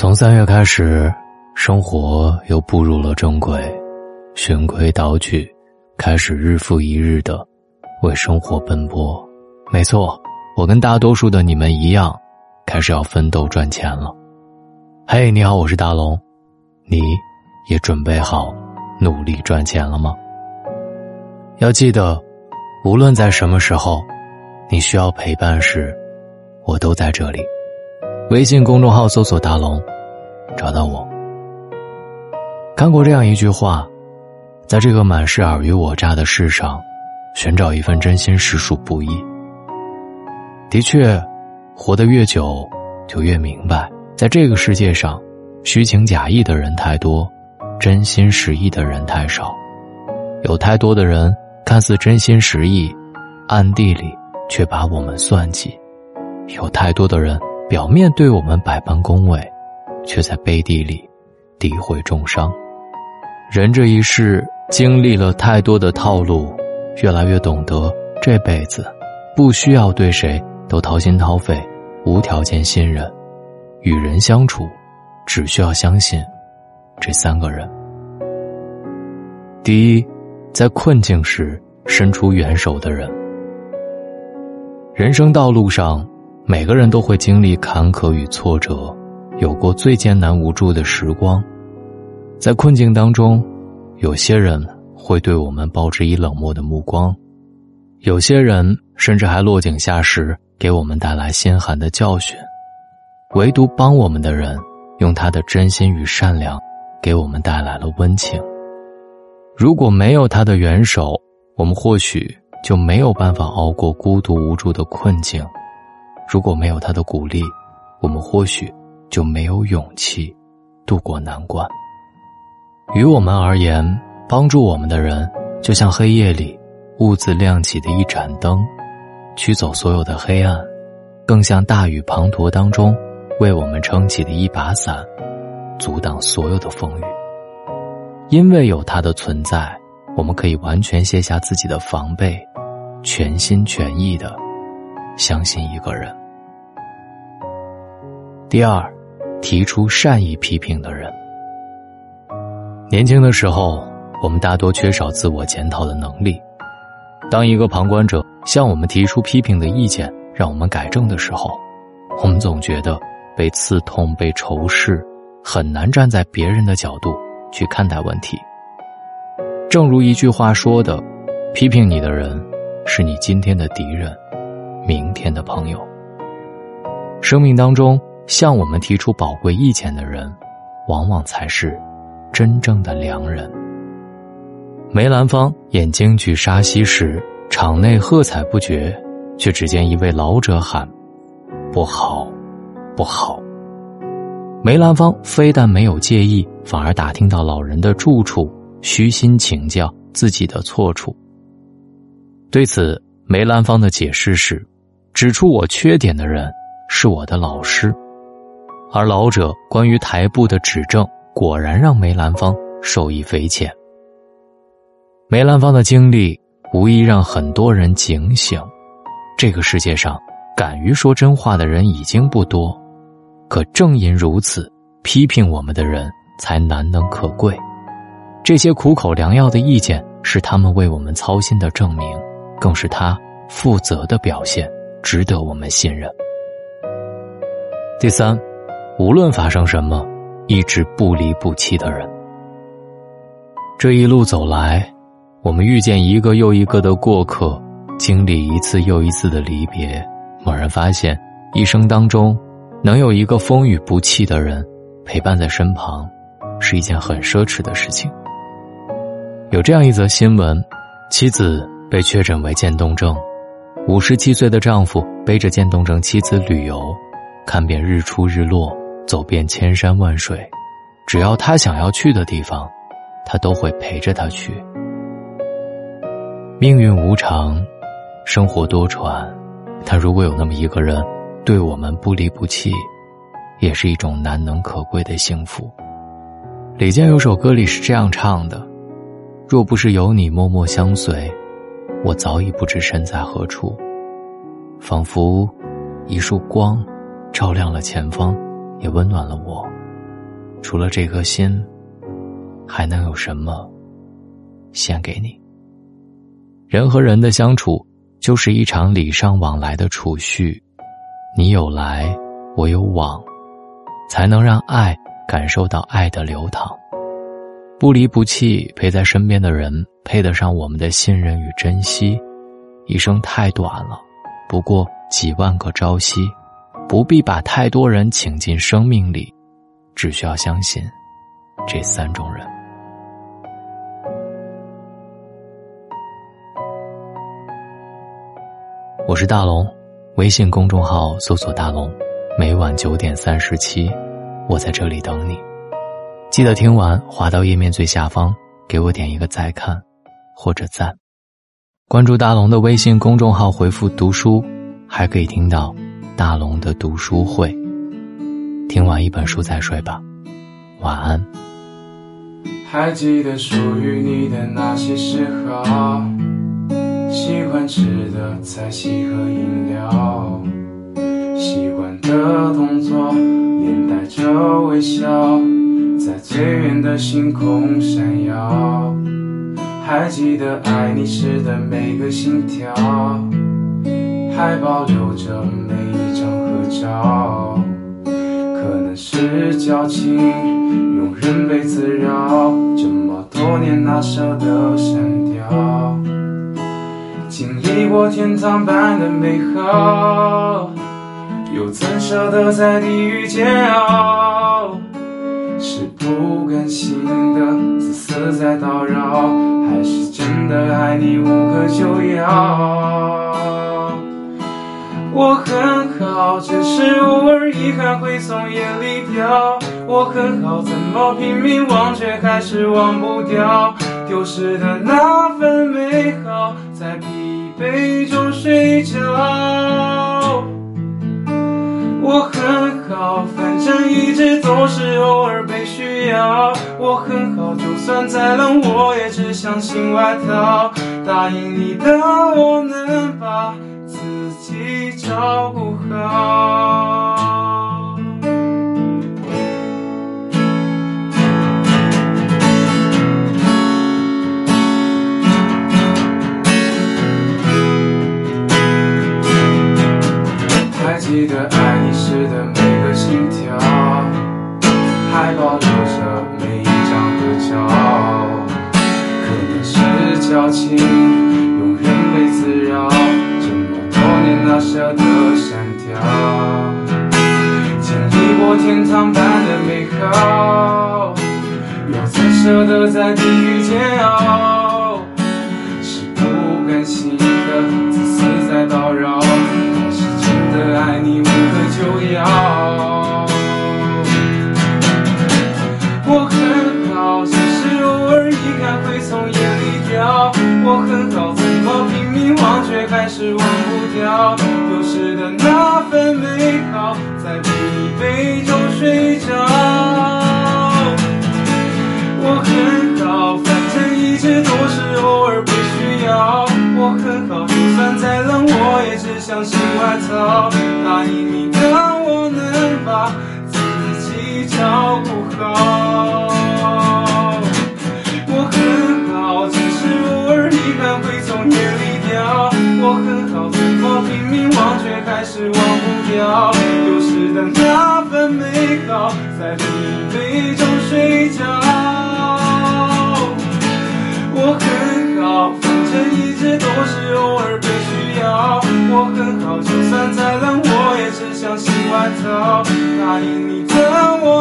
从三月开始，生活又步入了正轨，循规蹈矩，开始日复一日的为生活奔波。没错，我跟大多数的你们一样，开始要奋斗赚钱了。嘿，你好，我是大龙，你也准备好努力赚钱了吗？要记得，无论在什么时候，你需要陪伴时，我都在这里。微信公众号搜索“大龙”，找到我。看过这样一句话，在这个满是尔虞我诈的世上，寻找一份真心实属不易。的确，活得越久，就越明白，在这个世界上，虚情假意的人太多，真心实意的人太少。有太多的人看似真心实意，暗地里却把我们算计；有太多的人。表面对我们百般恭维，却在背地里诋毁重伤。人这一世经历了太多的套路，越来越懂得这辈子不需要对谁都掏心掏肺、无条件信任。与人相处，只需要相信这三个人：第一，在困境时伸出援手的人。人生道路上。每个人都会经历坎坷与挫折，有过最艰难无助的时光，在困境当中，有些人会对我们报之以冷漠的目光，有些人甚至还落井下石，给我们带来心寒的教训。唯独帮我们的人，用他的真心与善良，给我们带来了温情。如果没有他的援手，我们或许就没有办法熬过孤独无助的困境。如果没有他的鼓励，我们或许就没有勇气渡过难关。于我们而言，帮助我们的人就像黑夜里兀自亮起的一盏灯，驱走所有的黑暗；更像大雨滂沱当中为我们撑起的一把伞，阻挡所有的风雨。因为有他的存在，我们可以完全卸下自己的防备，全心全意的相信一个人。第二，提出善意批评的人。年轻的时候，我们大多缺少自我检讨的能力。当一个旁观者向我们提出批评的意见，让我们改正的时候，我们总觉得被刺痛、被仇视，很难站在别人的角度去看待问题。正如一句话说的：“批评你的人，是你今天的敌人，明天的朋友。”生命当中。向我们提出宝贵意见的人，往往才是真正的良人。梅兰芳演京剧《沙溪》时，场内喝彩不绝，却只见一位老者喊：“不好，不好。”梅兰芳非但没有介意，反而打听到老人的住处，虚心请教自己的错处。对此，梅兰芳的解释是：指出我缺点的人是我的老师。而老者关于台步的指正，果然让梅兰芳受益匪浅。梅兰芳的经历无疑让很多人警醒：这个世界上敢于说真话的人已经不多，可正因如此，批评我们的人才难能可贵。这些苦口良药的意见是他们为我们操心的证明，更是他负责的表现，值得我们信任。第三。无论发生什么，一直不离不弃的人。这一路走来，我们遇见一个又一个的过客，经历一次又一次的离别，猛然发现，一生当中，能有一个风雨不弃的人陪伴在身旁，是一件很奢侈的事情。有这样一则新闻：妻子被确诊为渐冻症，五十七岁的丈夫背着渐冻症妻子旅游，看遍日出日落。走遍千山万水，只要他想要去的地方，他都会陪着他去。命运无常，生活多舛，但如果有那么一个人对我们不离不弃，也是一种难能可贵的幸福。李健有首歌里是这样唱的：“若不是有你默默相随，我早已不知身在何处。仿佛一束光，照亮了前方。”也温暖了我，除了这颗心，还能有什么献给你？人和人的相处，就是一场礼尚往来的储蓄，你有来，我有往，才能让爱感受到爱的流淌。不离不弃，陪在身边的人，配得上我们的信任与珍惜。一生太短了，不过几万个朝夕，不必把太多人请进生命里，只需要相信这三种人。我是大龙，微信公众号搜索“大龙”，每晚九点三十七，我在这里等你。记得听完，滑到页面最下方，给我点一个再看，或者赞。关注大龙的微信公众号，回复“读书”，还可以听到大龙的读书会。听完一本书再睡吧，晚安。还记得属于你的那些嗜好。喜欢吃的菜系和饮料，习惯的动作，连带着微笑，在最远的星空闪耀。还记得爱你时的每个心跳，还保留着每一张合照。可能是矫情，庸人被滋扰，这么多年哪舍得删掉？经历过天堂般的美好，又怎舍得在地狱煎熬？是不甘心的自私在叨扰，还是真的爱你无可救药？我很好，只是偶尔遗憾会从眼里掉。我很好，怎么拼命忘却还是忘不掉？丢失的那份美好，在疲惫中睡着。我很好，反正一直都是偶尔被需要。我很好，就算再冷，我也只想新外套。答应你的，我能把自己照顾好。舍得删掉？经历过天堂般的美好，又怎舍得在地狱煎熬？是不甘心的自私在叨扰。疲惫中睡着。我很好，反正一直都是偶尔被需要。我很好，就算再冷，我也只相信外套。答应你的，我能把自己照顾好。我很好，只是偶尔遗憾会从眼里掉。我很好，怎么拼命忘却还是忘不掉？答应你，等我。